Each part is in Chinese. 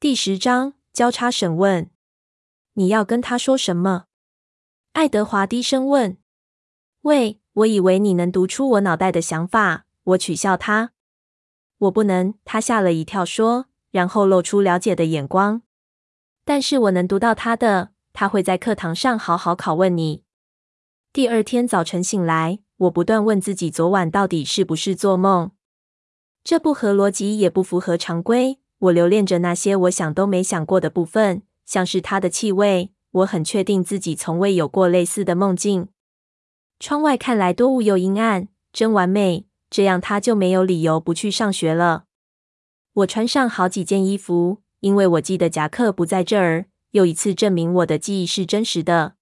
第十章交叉审问。你要跟他说什么？爱德华低声问。喂，我以为你能读出我脑袋的想法。我取笑他。我不能。他吓了一跳说，然后露出了解的眼光。但是我能读到他的。他会在课堂上好好拷问你。第二天早晨醒来，我不断问自己，昨晚到底是不是做梦？这不合逻辑，也不符合常规。我留恋着那些我想都没想过的部分，像是他的气味。我很确定自己从未有过类似的梦境。窗外看来多雾又阴暗，真完美。这样他就没有理由不去上学了。我穿上好几件衣服，因为我记得夹克不在这儿。又一次证明我的记忆是真实的。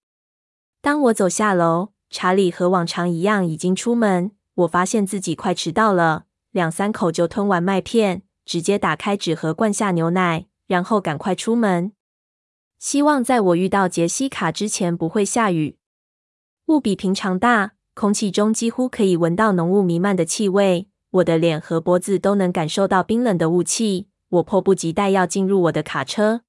当我走下楼，查理和往常一样已经出门。我发现自己快迟到了，两三口就吞完麦片，直接打开纸盒灌下牛奶，然后赶快出门。希望在我遇到杰西卡之前不会下雨。雾比平常大，空气中几乎可以闻到浓雾弥漫的气味。我的脸和脖子都能感受到冰冷的雾气。我迫不及待要进入我的卡车。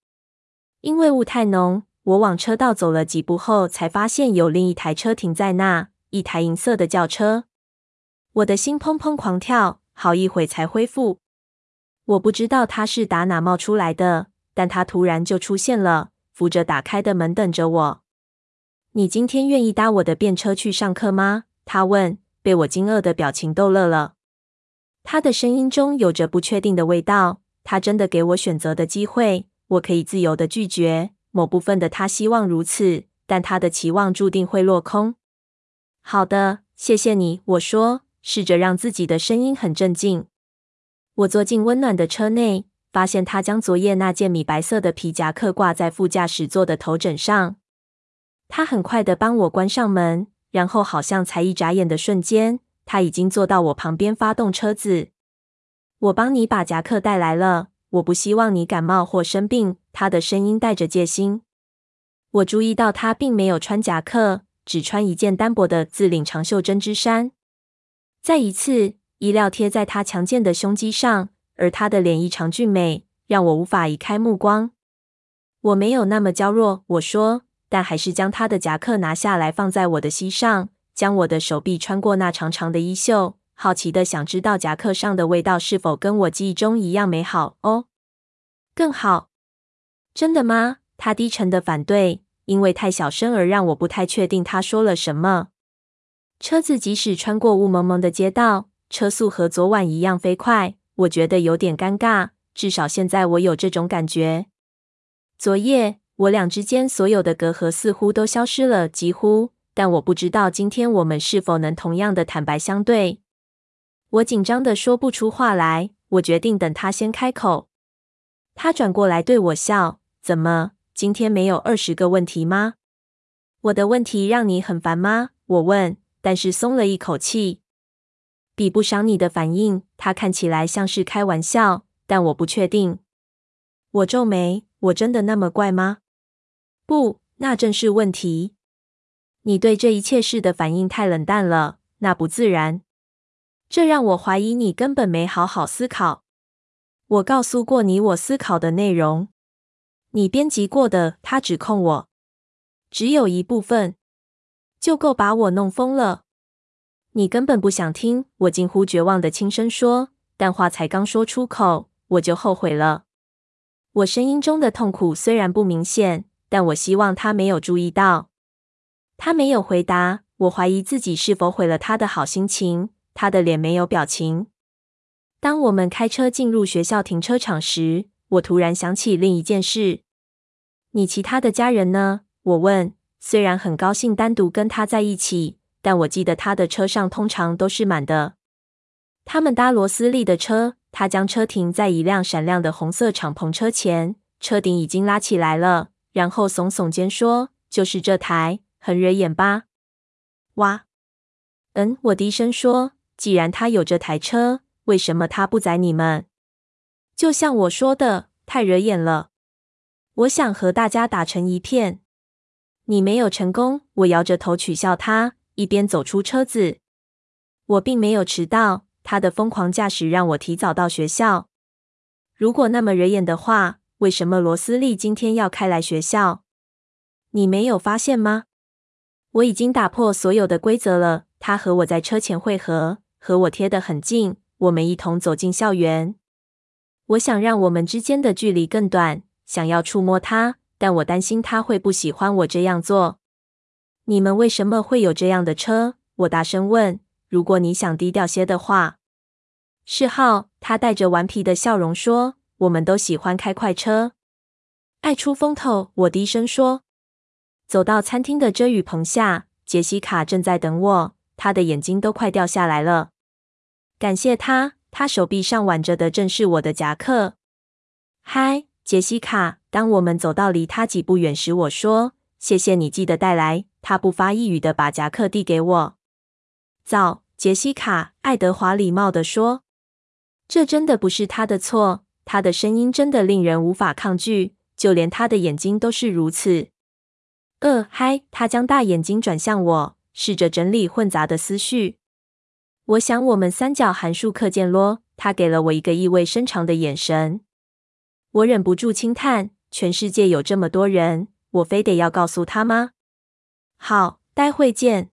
因为雾太浓，我往车道走了几步后，才发现有另一台车停在那，一台银色的轿车。我的心砰砰狂跳，好一会才恢复。我不知道他是打哪冒出来的，但他突然就出现了，扶着打开的门等着我。你今天愿意搭我的便车去上课吗？他问，被我惊愕的表情逗乐了。他的声音中有着不确定的味道。他真的给我选择的机会。我可以自由地拒绝。某部分的他希望如此，但他的期望注定会落空。好的，谢谢你，我说，试着让自己的声音很镇静。我坐进温暖的车内，发现他将昨夜那件米白色的皮夹克挂在副驾驶座的头枕上。他很快地帮我关上门，然后好像才一眨眼的瞬间，他已经坐到我旁边发动车子。我帮你把夹克带来了。我不希望你感冒或生病。他的声音带着戒心。我注意到他并没有穿夹克，只穿一件单薄的自领长袖针织衫。再一次，衣料贴在他强健的胸肌上，而他的脸异常俊美，让我无法移开目光。我没有那么娇弱，我说，但还是将他的夹克拿下来放在我的膝上，将我的手臂穿过那长长的衣袖。好奇的想知道夹克上的味道是否跟我记忆中一样美好哦？更好？真的吗？他低沉的反对，因为太小声而让我不太确定他说了什么。车子即使穿过雾蒙蒙的街道，车速和昨晚一样飞快，我觉得有点尴尬。至少现在我有这种感觉。昨夜我俩之间所有的隔阂似乎都消失了，几乎。但我不知道今天我们是否能同样的坦白相对。我紧张的说不出话来，我决定等他先开口。他转过来对我笑：“怎么，今天没有二十个问题吗？我的问题让你很烦吗？”我问，但是松了一口气。比不上你的反应。他看起来像是开玩笑，但我不确定。我皱眉：“我真的那么怪吗？”不，那正是问题。你对这一切事的反应太冷淡了，那不自然。这让我怀疑你根本没好好思考。我告诉过你我思考的内容，你编辑过的。他指控我，只有一部分就够把我弄疯了。你根本不想听。我近乎绝望的轻声说，但话才刚说出口，我就后悔了。我声音中的痛苦虽然不明显，但我希望他没有注意到。他没有回答。我怀疑自己是否毁了他的好心情。他的脸没有表情。当我们开车进入学校停车场时，我突然想起另一件事。你其他的家人呢？我问。虽然很高兴单独跟他在一起，但我记得他的车上通常都是满的。他们搭罗斯利的车。他将车停在一辆闪亮的红色敞篷车前，车顶已经拉起来了。然后耸耸肩说：“就是这台，很惹眼吧？”哇，嗯，我低声说。既然他有这台车，为什么他不载你们？就像我说的，太惹眼了。我想和大家打成一片。你没有成功。我摇着头取笑他，一边走出车子。我并没有迟到。他的疯狂驾驶让我提早到学校。如果那么惹眼的话，为什么罗斯利今天要开来学校？你没有发现吗？我已经打破所有的规则了。他和我在车前会合，和我贴得很近。我们一同走进校园。我想让我们之间的距离更短，想要触摸他，但我担心他会不喜欢我这样做。你们为什么会有这样的车？我大声问。如果你想低调些的话，是号。他带着顽皮的笑容说：“我们都喜欢开快车，爱出风头。”我低声说。走到餐厅的遮雨棚下，杰西卡正在等我，她的眼睛都快掉下来了。感谢他，他手臂上挽着的正是我的夹克。嗨，杰西卡！当我们走到离他几步远时，我说：“谢谢你记得带来。”他不发一语的把夹克递给我。早，杰西卡，爱德华礼貌地说：“这真的不是他的错。”他的声音真的令人无法抗拒，就连他的眼睛都是如此。呃，嗨！他将大眼睛转向我，试着整理混杂的思绪。我想我们三角函数课件咯。他给了我一个意味深长的眼神。我忍不住轻叹：全世界有这么多人，我非得要告诉他吗？好，待会见。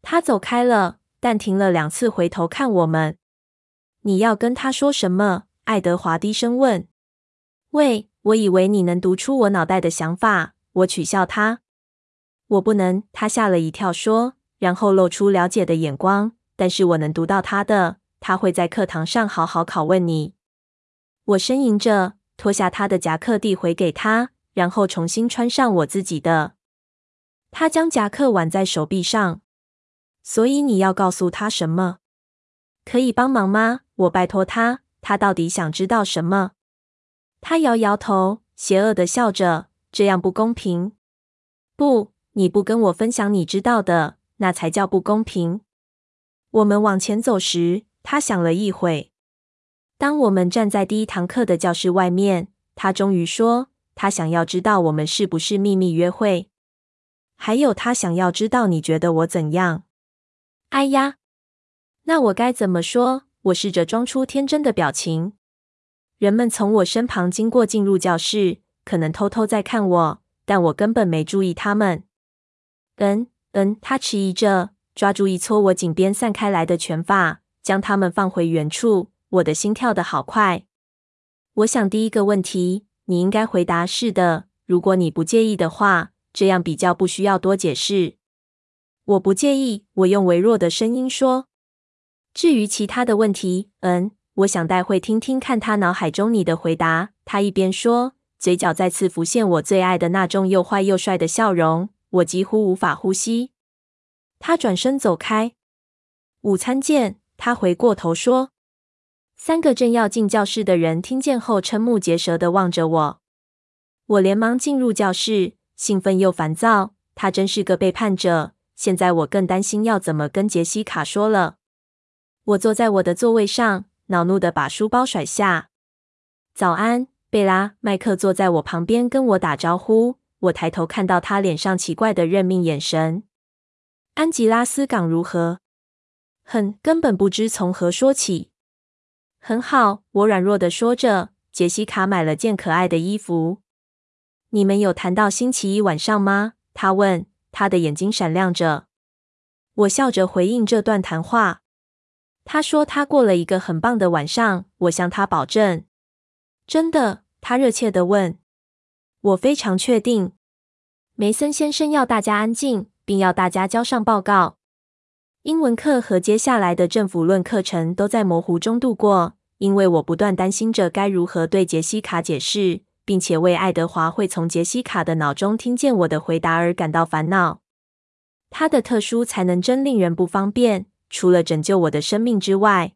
他走开了，但停了两次回头看我们。你要跟他说什么？爱德华低声问。喂，我以为你能读出我脑袋的想法。我取笑他。我不能。他吓了一跳，说，然后露出了解的眼光。但是我能读到他的。他会在课堂上好好拷问你。我呻吟着脱下他的夹克递回给他，然后重新穿上我自己的。他将夹克挽在手臂上。所以你要告诉他什么？可以帮忙吗？我拜托他。他到底想知道什么？他摇摇头，邪恶的笑着。这样不公平。不，你不跟我分享你知道的，那才叫不公平。我们往前走时，他想了一会。当我们站在第一堂课的教室外面，他终于说：“他想要知道我们是不是秘密约会，还有他想要知道你觉得我怎样。”哎呀，那我该怎么说？我试着装出天真的表情。人们从我身旁经过，进入教室。可能偷偷在看我，但我根本没注意他们。嗯嗯，他迟疑着，抓住一撮我颈边散开来的卷发，将它们放回原处。我的心跳得好快。我想第一个问题，你应该回答是的，如果你不介意的话，这样比较不需要多解释。我不介意，我用微弱的声音说。至于其他的问题，嗯，我想待会听听看他脑海中你的回答。他一边说。嘴角再次浮现我最爱的那种又坏又帅的笑容，我几乎无法呼吸。他转身走开。午餐见。他回过头说。三个正要进教室的人听见后，瞠目结舌的望着我。我连忙进入教室，兴奋又烦躁。他真是个背叛者。现在我更担心要怎么跟杰西卡说了。我坐在我的座位上，恼怒地把书包甩下。早安。贝拉·麦克坐在我旁边，跟我打招呼。我抬头看到他脸上奇怪的认命眼神。安吉拉斯港如何？很，根本不知从何说起。很好，我软弱地说着。杰西卡买了件可爱的衣服。你们有谈到星期一晚上吗？他问，他的眼睛闪亮着。我笑着回应这段谈话。他说他过了一个很棒的晚上。我向他保证。真的？他热切地问。我非常确定。梅森先生要大家安静，并要大家交上报告。英文课和接下来的政府论课程都在模糊中度过，因为我不断担心着该如何对杰西卡解释，并且为爱德华会从杰西卡的脑中听见我的回答而感到烦恼。他的特殊才能真令人不方便，除了拯救我的生命之外。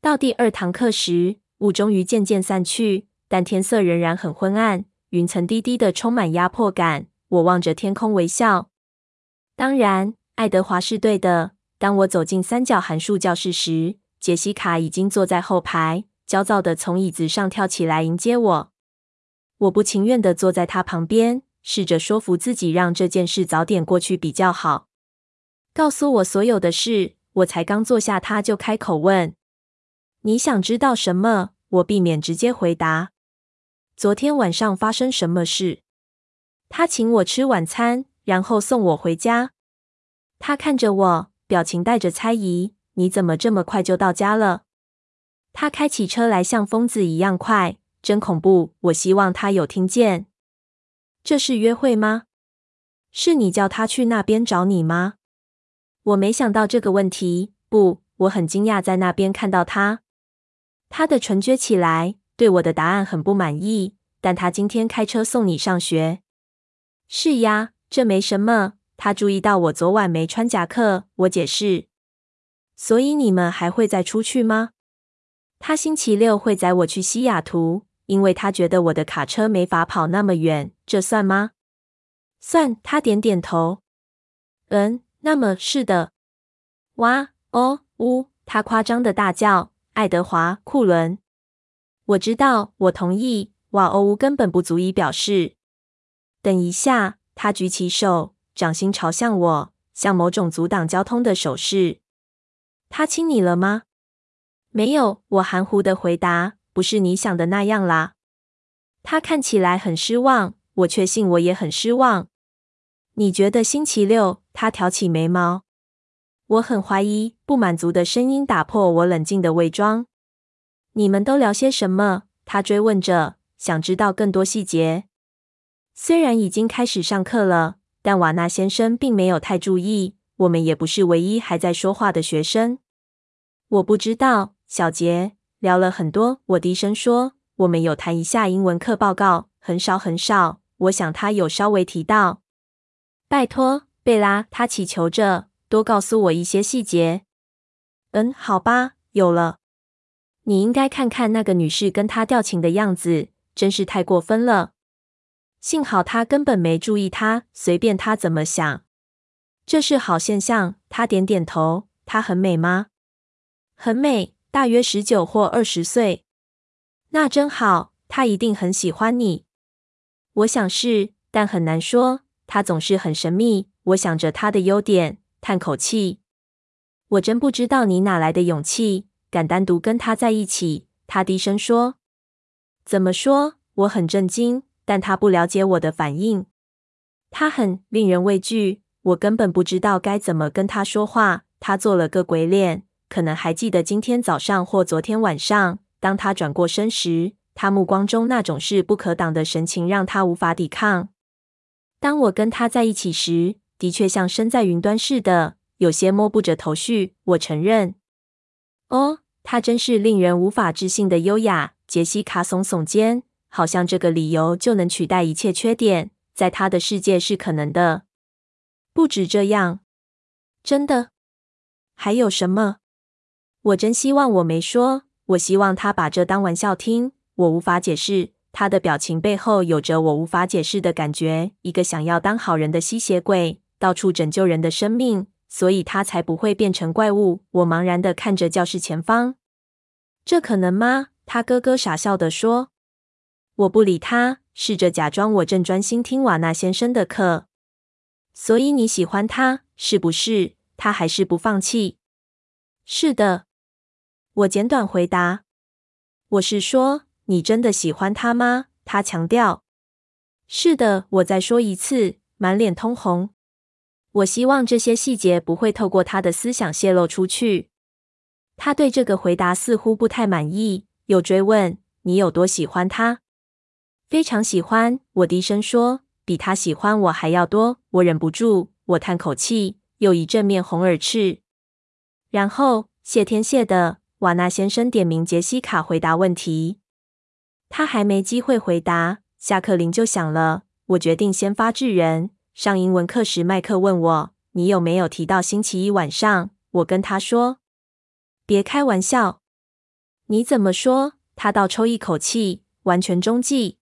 到第二堂课时。雾终于渐渐散去，但天色仍然很昏暗，云层低低的，充满压迫感。我望着天空微笑。当然，爱德华是对的。当我走进三角函数教室时，杰西卡已经坐在后排，焦躁地从椅子上跳起来迎接我。我不情愿地坐在他旁边，试着说服自己让这件事早点过去比较好。告诉我所有的事。我才刚坐下，他就开口问。你想知道什么？我避免直接回答。昨天晚上发生什么事？他请我吃晚餐，然后送我回家。他看着我，表情带着猜疑。你怎么这么快就到家了？他开起车来像疯子一样快，真恐怖。我希望他有听见。这是约会吗？是你叫他去那边找你吗？我没想到这个问题。不，我很惊讶在那边看到他。他的唇撅起来，对我的答案很不满意。但他今天开车送你上学。是呀，这没什么。他注意到我昨晚没穿夹克，我解释。所以你们还会再出去吗？他星期六会载我去西雅图，因为他觉得我的卡车没法跑那么远。这算吗？算。他点点头。嗯，那么是的。哇哦呜！他夸张的大叫。爱德华·库伦。我知道，我同意。哇哦呜根本不足以表示。等一下，他举起手，掌心朝向我，像某种阻挡交通的手势。他亲你了吗？没有，我含糊的回答。不是你想的那样啦。他看起来很失望，我确信我也很失望。你觉得星期六？他挑起眉毛。我很怀疑，不满足的声音打破我冷静的伪装。你们都聊些什么？他追问着，想知道更多细节。虽然已经开始上课了，但瓦纳先生并没有太注意。我们也不是唯一还在说话的学生。我不知道，小杰，聊了很多。我低声说：“我们有谈一下英文课报告，很少很少。我想他有稍微提到。”拜托，贝拉，他祈求着，多告诉我一些细节。嗯，好吧，有了。你应该看看那个女士跟他调情的样子，真是太过分了。幸好他根本没注意他，随便他怎么想。这是好现象。他点点头。她很美吗？很美，大约十九或二十岁。那真好。他一定很喜欢你。我想是，但很难说。他总是很神秘。我想着他的优点，叹口气。我真不知道你哪来的勇气，敢单独跟他在一起。他低声说。怎么说？我很震惊。但他不了解我的反应，他很令人畏惧，我根本不知道该怎么跟他说话。他做了个鬼脸，可能还记得今天早上或昨天晚上，当他转过身时，他目光中那种势不可挡的神情让他无法抵抗。当我跟他在一起时，的确像身在云端似的，有些摸不着头绪。我承认。哦，他真是令人无法置信的优雅。杰西卡耸耸肩。好像这个理由就能取代一切缺点，在他的世界是可能的。不止这样，真的。还有什么？我真希望我没说。我希望他把这当玩笑听。我无法解释，他的表情背后有着我无法解释的感觉。一个想要当好人的吸血鬼，到处拯救人的生命，所以他才不会变成怪物。我茫然地看着教室前方。这可能吗？他咯咯傻笑地说。我不理他，试着假装我正专心听瓦纳先生的课。所以你喜欢他，是不是？他还是不放弃。是的，我简短回答。我是说，你真的喜欢他吗？他强调。是的，我再说一次，满脸通红。我希望这些细节不会透过他的思想泄露出去。他对这个回答似乎不太满意，又追问：“你有多喜欢他？”非常喜欢，我低声说，比他喜欢我还要多。我忍不住，我叹口气，又一阵面红耳赤。然后谢天谢地，瓦纳先生点名杰西卡回答问题。他还没机会回答，下课铃就响了。我决定先发制人。上英文课时，麦克问我：“你有没有提到星期一晚上？”我跟他说：“别开玩笑。”你怎么说？他倒抽一口气，完全中计。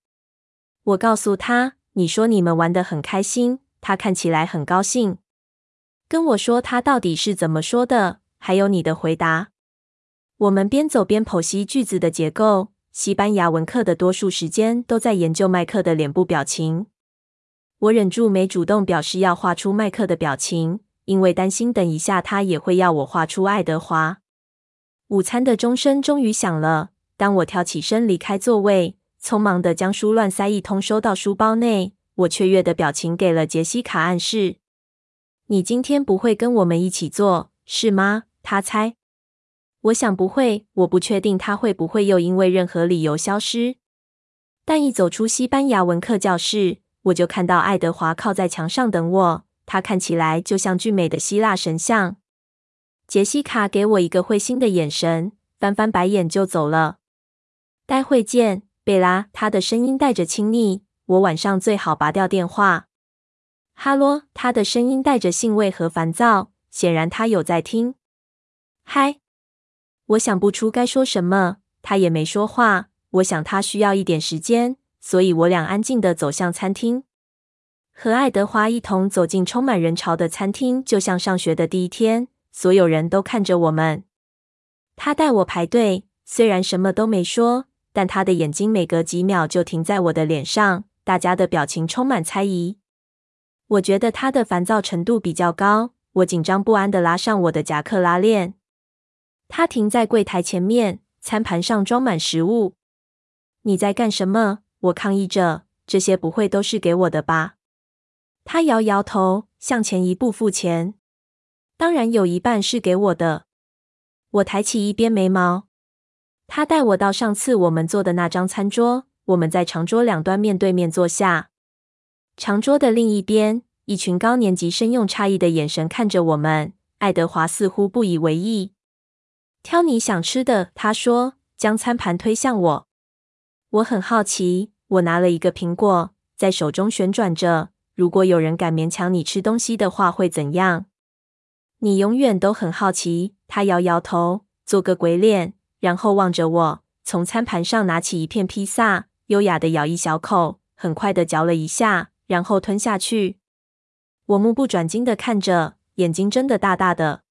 我告诉他：“你说你们玩得很开心。”他看起来很高兴，跟我说他到底是怎么说的，还有你的回答。我们边走边剖析句子的结构。西班牙文课的多数时间都在研究麦克的脸部表情。我忍住没主动表示要画出麦克的表情，因为担心等一下他也会要我画出爱德华。午餐的钟声终于响了。当我跳起身离开座位。匆忙的将书乱塞一通收到书包内。我雀跃的表情给了杰西卡暗示：“你今天不会跟我们一起做，是吗？”他猜。我想不会。我不确定他会不会又因为任何理由消失。但一走出西班牙文课教室，我就看到爱德华靠在墙上等我。他看起来就像俊美的希腊神像。杰西卡给我一个会心的眼神，翻翻白眼就走了。待会见，贝拉。他的声音带着亲昵。我晚上最好拔掉电话。哈喽，他的声音带着兴味和烦躁，显然他有在听。嗨，我想不出该说什么，他也没说话。我想他需要一点时间，所以我俩安静地走向餐厅。和爱德华一同走进充满人潮的餐厅，就像上学的第一天，所有人都看着我们。他带我排队，虽然什么都没说，但他的眼睛每隔几秒就停在我的脸上。大家的表情充满猜疑。我觉得他的烦躁程度比较高。我紧张不安地拉上我的夹克拉链。他停在柜台前面，餐盘上装满食物。你在干什么？我抗议着。这些不会都是给我的吧？他摇摇头，向前一步付钱。当然有一半是给我的。我抬起一边眉毛。他带我到上次我们坐的那张餐桌。我们在长桌两端面对面坐下，长桌的另一边，一群高年级生用诧异的眼神看着我们。爱德华似乎不以为意。挑你想吃的，他说，将餐盘推向我。我很好奇，我拿了一个苹果，在手中旋转着。如果有人敢勉强你吃东西的话，会怎样？你永远都很好奇。他摇摇头，做个鬼脸，然后望着我，从餐盘上拿起一片披萨。优雅的咬一小口，很快的嚼了一下，然后吞下去。我目不转睛的看着，眼睛睁得大大的。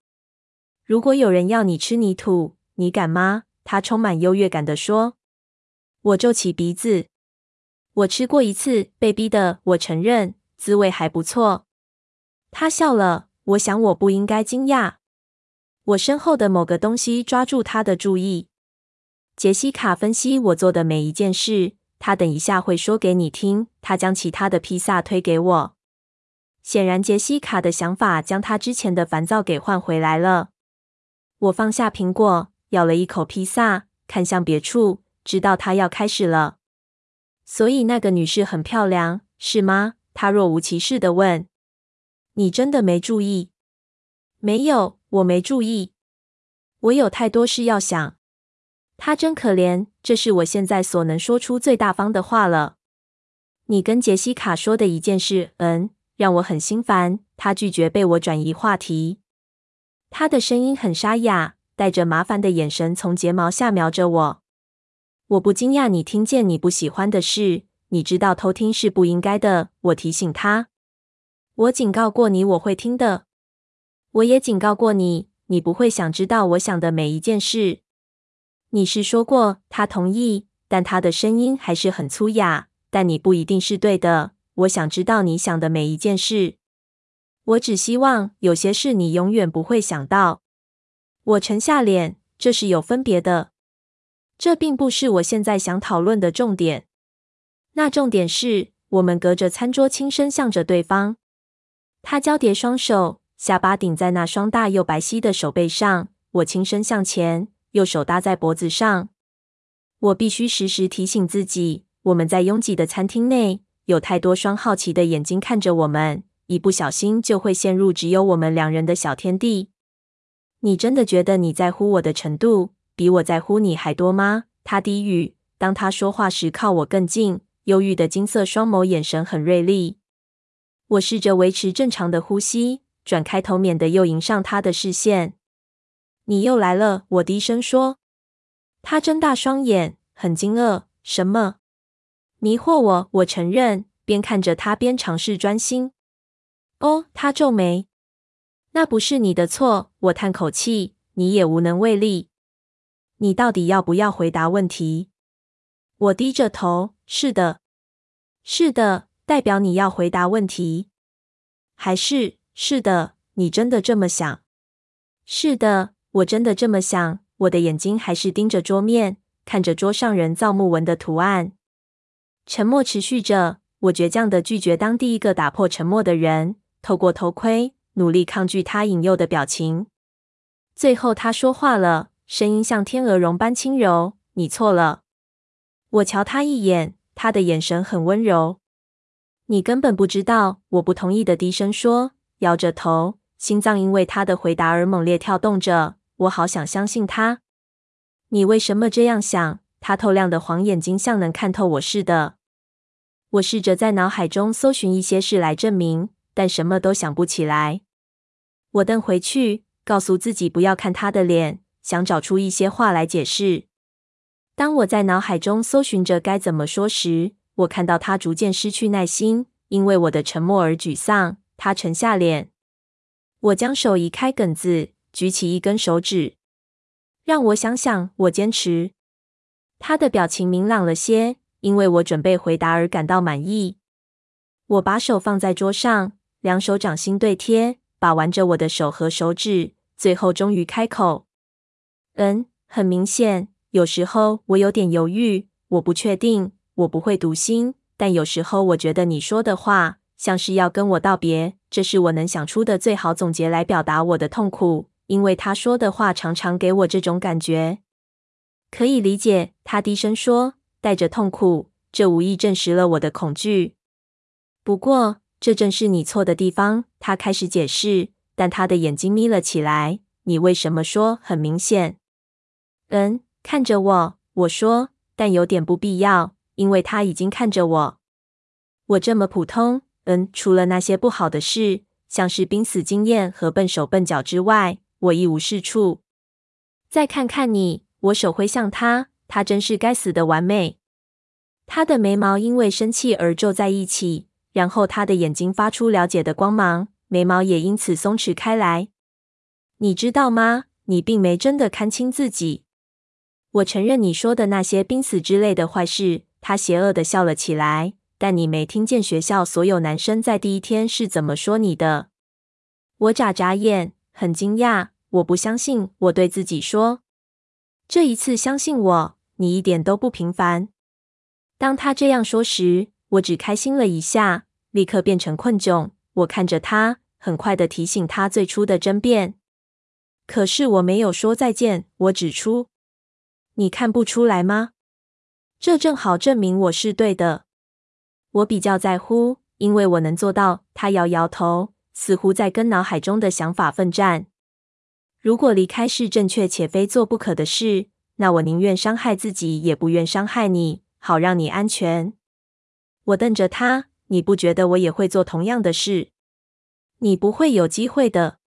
如果有人要你吃泥土，你敢吗？他充满优越感的说。我皱起鼻子。我吃过一次，被逼的。我承认，滋味还不错。他笑了。我想我不应该惊讶。我身后的某个东西抓住他的注意。杰西卡分析我做的每一件事。他等一下会说给你听。他将其他的披萨推给我。显然，杰西卡的想法将他之前的烦躁给换回来了。我放下苹果，咬了一口披萨，看向别处，知道他要开始了。所以那个女士很漂亮，是吗？他若无其事地问。你真的没注意？没有，我没注意。我有太多事要想。他真可怜，这是我现在所能说出最大方的话了。你跟杰西卡说的一件事，嗯，让我很心烦。他拒绝被我转移话题。他的声音很沙哑，带着麻烦的眼神从睫毛下瞄着我。我不惊讶你听见你不喜欢的事，你知道偷听是不应该的。我提醒他。我警告过你我会听的。我也警告过你，你不会想知道我想的每一件事。你是说过，他同意，但他的声音还是很粗哑。但你不一定是对的。我想知道你想的每一件事。我只希望有些事你永远不会想到。我沉下脸，这是有分别的。这并不是我现在想讨论的重点。那重点是我们隔着餐桌轻声向着对方。他交叠双手，下巴顶在那双大又白皙的手背上。我轻声向前。右手搭在脖子上，我必须时时提醒自己，我们在拥挤的餐厅内，有太多双好奇的眼睛看着我们，一不小心就会陷入只有我们两人的小天地。你真的觉得你在乎我的程度，比我在乎你还多吗？他低语，当他说话时靠我更近，忧郁的金色双眸眼神很锐利。我试着维持正常的呼吸，转开头，免得又迎上他的视线。你又来了，我低声说。他睁大双眼，很惊愕。什么？迷惑我？我承认，边看着他边尝试专心。哦，他皱眉。那不是你的错。我叹口气。你也无能为力。你到底要不要回答问题？我低着头。是的，是的，代表你要回答问题。还是，是的，你真的这么想？是的。我真的这么想。我的眼睛还是盯着桌面，看着桌上人造木纹的图案。沉默持续着。我倔强的拒绝当第一个打破沉默的人，透过头盔努力抗拒他引诱的表情。最后，他说话了，声音像天鹅绒般轻柔：“你错了。”我瞧他一眼，他的眼神很温柔。你根本不知道。我不同意的低声说，摇着头，心脏因为他的回答而猛烈跳动着。我好想相信他。你为什么这样想？他透亮的黄眼睛像能看透我似的。我试着在脑海中搜寻一些事来证明，但什么都想不起来。我瞪回去，告诉自己不要看他的脸，想找出一些话来解释。当我在脑海中搜寻着该怎么说时，我看到他逐渐失去耐心，因为我的沉默而沮丧。他沉下脸，我将手移开梗子，举起一根手指。让我想想，我坚持。他的表情明朗了些，因为我准备回答而感到满意。我把手放在桌上，两手掌心对贴，把玩着我的手和手指，最后终于开口：“嗯，很明显，有时候我有点犹豫，我不确定，我不会读心，但有时候我觉得你说的话像是要跟我道别，这是我能想出的最好总结来表达我的痛苦。”因为他说的话常常给我这种感觉，可以理解。他低声说，带着痛苦。这无意证实了我的恐惧。不过，这正是你错的地方。他开始解释，但他的眼睛眯了起来。你为什么说很明显？嗯，看着我，我说，但有点不必要，因为他已经看着我。我这么普通。嗯，除了那些不好的事，像是濒死经验和笨手笨脚之外。我一无是处。再看看你，我手挥向他，他真是该死的完美。他的眉毛因为生气而皱在一起，然后他的眼睛发出了解的光芒，眉毛也因此松弛开来。你知道吗？你并没真的看清自己。我承认你说的那些濒死之类的坏事。他邪恶地笑了起来。但你没听见学校所有男生在第一天是怎么说你的？我眨眨眼。很惊讶，我不相信。我对自己说：“这一次相信我，你一点都不平凡。”当他这样说时，我只开心了一下，立刻变成困窘。我看着他，很快地提醒他最初的争辩。可是我没有说再见。我指出：“你看不出来吗？这正好证明我是对的。我比较在乎，因为我能做到。”他摇摇头。似乎在跟脑海中的想法奋战。如果离开是正确且非做不可的事，那我宁愿伤害自己，也不愿伤害你，好让你安全。我瞪着他，你不觉得我也会做同样的事？你不会有机会的。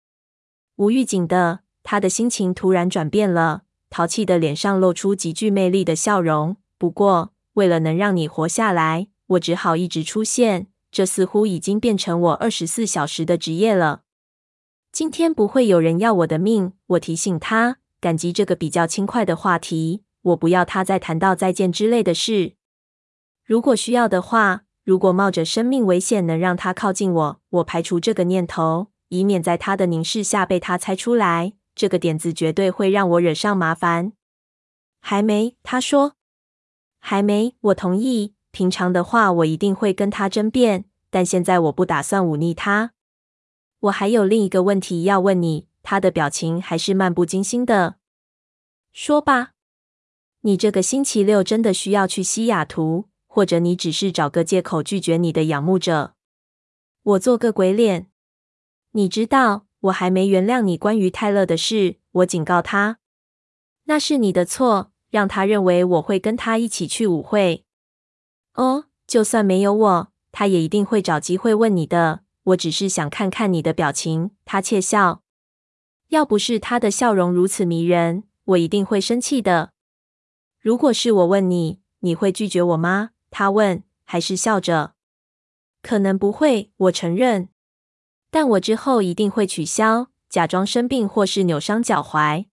无预警的，他的心情突然转变了，淘气的脸上露出极具魅力的笑容。不过，为了能让你活下来，我只好一直出现。这似乎已经变成我二十四小时的职业了。今天不会有人要我的命，我提醒他，感激这个比较轻快的话题。我不要他再谈到再见之类的事。如果需要的话，如果冒着生命危险能让他靠近我，我排除这个念头，以免在他的凝视下被他猜出来。这个点子绝对会让我惹上麻烦。还没，他说，还没。我同意。平常的话，我一定会跟他争辩，但现在我不打算忤逆他。我还有另一个问题要问你。他的表情还是漫不经心的。说吧，你这个星期六真的需要去西雅图，或者你只是找个借口拒绝你的仰慕者？我做个鬼脸。你知道，我还没原谅你关于泰勒的事。我警告他，那是你的错，让他认为我会跟他一起去舞会。哦，就算没有我，他也一定会找机会问你的。我只是想看看你的表情。他窃笑。要不是他的笑容如此迷人，我一定会生气的。如果是我问你，你会拒绝我吗？他问，还是笑着。可能不会，我承认。但我之后一定会取消，假装生病或是扭伤脚踝。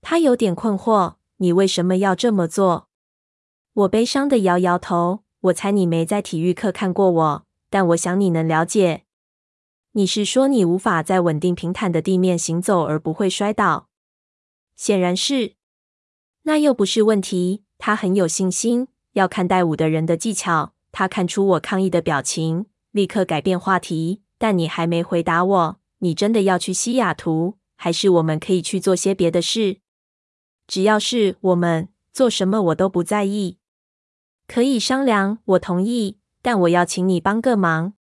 他有点困惑。你为什么要这么做？我悲伤的摇摇头。我猜你没在体育课看过我，但我想你能了解。你是说你无法在稳定平坦的地面行走而不会摔倒？显然是。那又不是问题。他很有信心，要看带舞的人的技巧。他看出我抗议的表情，立刻改变话题。但你还没回答我，你真的要去西雅图，还是我们可以去做些别的事？只要是我们做什么，我都不在意。可以商量，我同意。但我要请你帮个忙。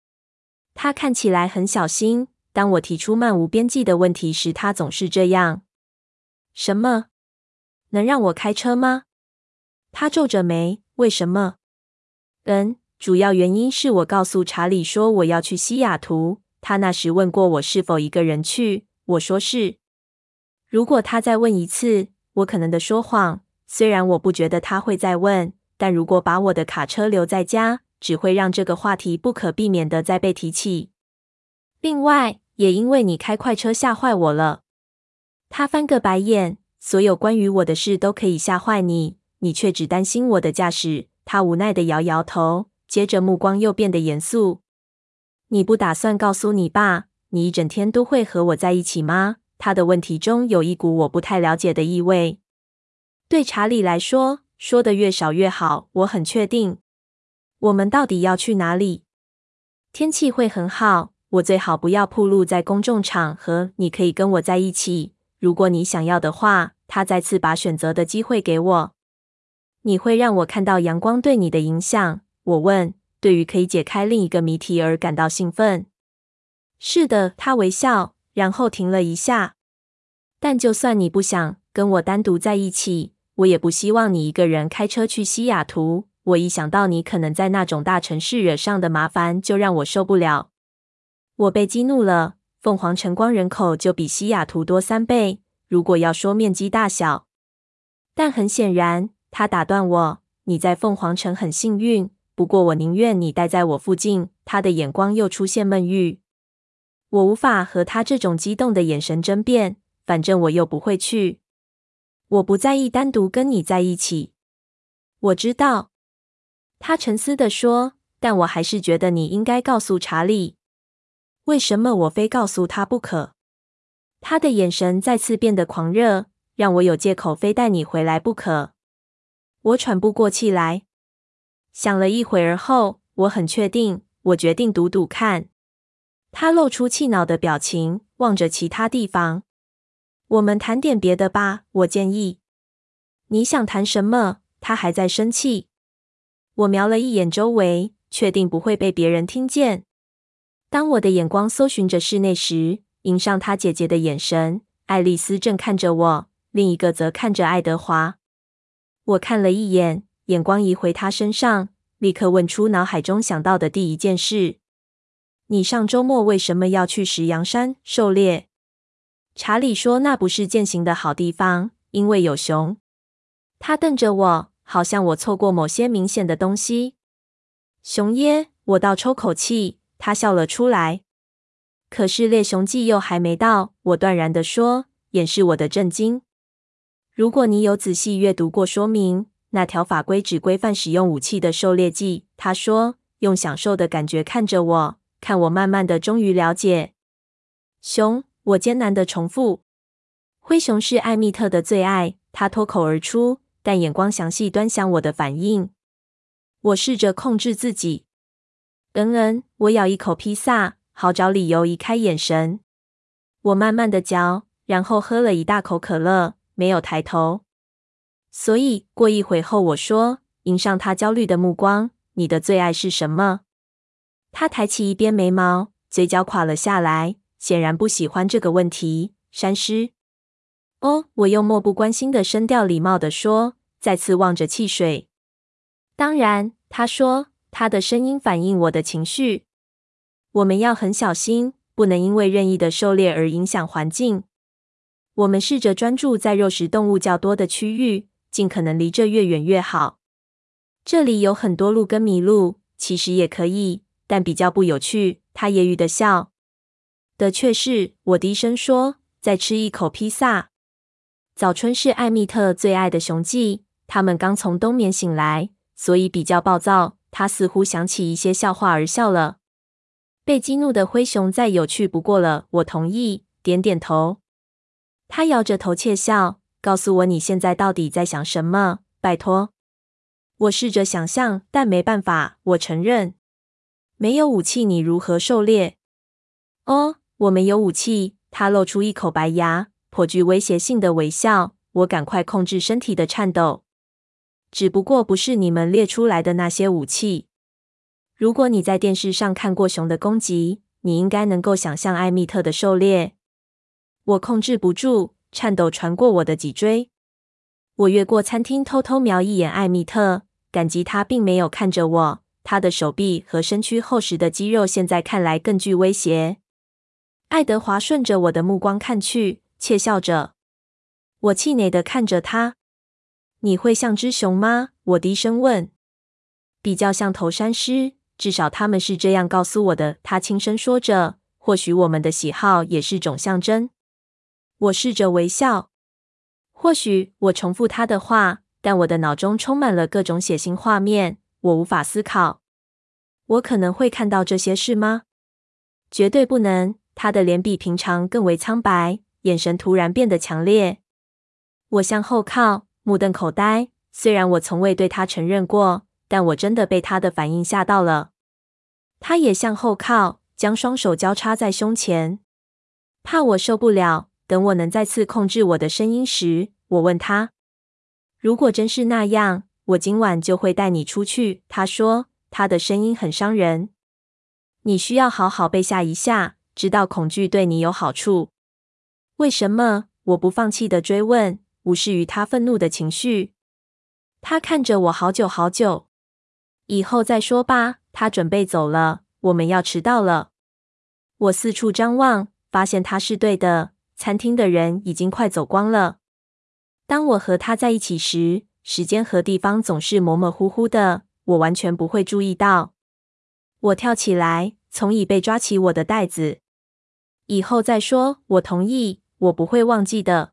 他看起来很小心。当我提出漫无边际的问题时，他总是这样。什么？能让我开车吗？他皱着眉。为什么？嗯。主要原因是我告诉查理说我要去西雅图。他那时问过我是否一个人去，我说是。如果他再问一次，我可能的说谎。虽然我不觉得他会再问，但如果把我的卡车留在家，只会让这个话题不可避免的再被提起。另外，也因为你开快车吓坏我了。他翻个白眼。所有关于我的事都可以吓坏你，你却只担心我的驾驶。他无奈的摇摇头。接着，目光又变得严肃。你不打算告诉你爸，你一整天都会和我在一起吗？他的问题中有一股我不太了解的意味。对查理来说，说的越少越好。我很确定。我们到底要去哪里？天气会很好，我最好不要暴露在公众场合。你可以跟我在一起，如果你想要的话。他再次把选择的机会给我。你会让我看到阳光对你的影响。我问，对于可以解开另一个谜题而感到兴奋。是的，他微笑，然后停了一下。但就算你不想跟我单独在一起，我也不希望你一个人开车去西雅图。我一想到你可能在那种大城市惹上的麻烦，就让我受不了。我被激怒了。凤凰城光人口就比西雅图多三倍。如果要说面积大小，但很显然，他打断我：“你在凤凰城很幸运。”不过，我宁愿你待在我附近。他的眼光又出现闷郁。我无法和他这种激动的眼神争辩。反正我又不会去。我不在意单独跟你在一起。我知道。他沉思地说。但我还是觉得你应该告诉查理。为什么我非告诉他不可？他的眼神再次变得狂热，让我有借口非带你回来不可。我喘不过气来。想了一会儿后，我很确定，我决定赌赌看。他露出气恼的表情，望着其他地方。我们谈点别的吧，我建议。你想谈什么？他还在生气。我瞄了一眼周围，确定不会被别人听见。当我的眼光搜寻着室内时，迎上他姐姐的眼神。爱丽丝正看着我，另一个则看着爱德华。我看了一眼。眼光移回他身上，立刻问出脑海中想到的第一件事：“你上周末为什么要去石羊山狩猎？”查理说：“那不是践行的好地方，因为有熊。”他瞪着我，好像我错过某些明显的东西。熊耶！我倒抽口气。他笑了出来。可是猎熊季又还没到，我断然地说，掩饰我的震惊。如果你有仔细阅读过说明。那条法规只规范使用武器的狩猎季，他说，用享受的感觉看着我，看我慢慢的终于了解。熊，我艰难的重复。灰熊是艾蜜特的最爱，他脱口而出，但眼光详细端详我的反应。我试着控制自己。嗯嗯，我咬一口披萨，好找理由移开眼神。我慢慢的嚼，然后喝了一大口可乐，没有抬头。所以过一会后，我说，迎上他焦虑的目光：“你的最爱是什么？”他抬起一边眉毛，嘴角垮了下来，显然不喜欢这个问题。山狮。哦，我用漠不关心的声调礼貌地说，再次望着汽水。当然，他说，他的声音反映我的情绪。我们要很小心，不能因为任意的狩猎而影响环境。我们试着专注在肉食动物较多的区域。尽可能离这越远越好。这里有很多鹿跟麋鹿，其实也可以，但比较不有趣。他揶揄的笑。的确是，我低声说，再吃一口披萨。早春是艾蜜特最爱的熊季，他们刚从冬眠醒来，所以比较暴躁。他似乎想起一些笑话而笑了。被激怒的灰熊再有趣不过了。我同意，点点头。他摇着头窃笑。告诉我你现在到底在想什么？拜托，我试着想象，但没办法。我承认，没有武器，你如何狩猎？哦，我没有武器。他露出一口白牙，颇具威胁性的微笑。我赶快控制身体的颤抖，只不过不是你们列出来的那些武器。如果你在电视上看过熊的攻击，你应该能够想象艾蜜特的狩猎。我控制不住，颤抖传过我的脊椎。我越过餐厅，偷偷瞄一眼艾米特，感激他并没有看着我。他的手臂和身躯厚实的肌肉现在看来更具威胁。爱德华顺着我的目光看去，窃笑着。我气馁地看着他。你会像只熊吗？我低声问。比较像头山狮，至少他们是这样告诉我的。他轻声说着。或许我们的喜好也是种象征。我试着微笑。或许，我重复他的话，但我的脑中充满了各种血腥画面，我无法思考。我可能会看到这些事吗？绝对不能。他的脸比平常更为苍白，眼神突然变得强烈。我向后靠，目瞪口呆。虽然我从未对他承认过，但我真的被他的反应吓到了。他也向后靠，将双手交叉在胸前，怕我受不了。等我能再次控制我的声音时，我问他：“如果真是那样，我今晚就会带你出去。”他说，他的声音很伤人。你需要好好被吓一下，知道恐惧对你有好处。为什么？我不放弃地追问。无视于他愤怒的情绪，他看着我好久好久。以后再说吧。他准备走了，我们要迟到了。我四处张望，发现他是对的。餐厅的人已经快走光了。当我和他在一起时，时间和地方总是模模糊糊的，我完全不会注意到。我跳起来，从椅背抓起我的袋子。以后再说。我同意，我不会忘记的。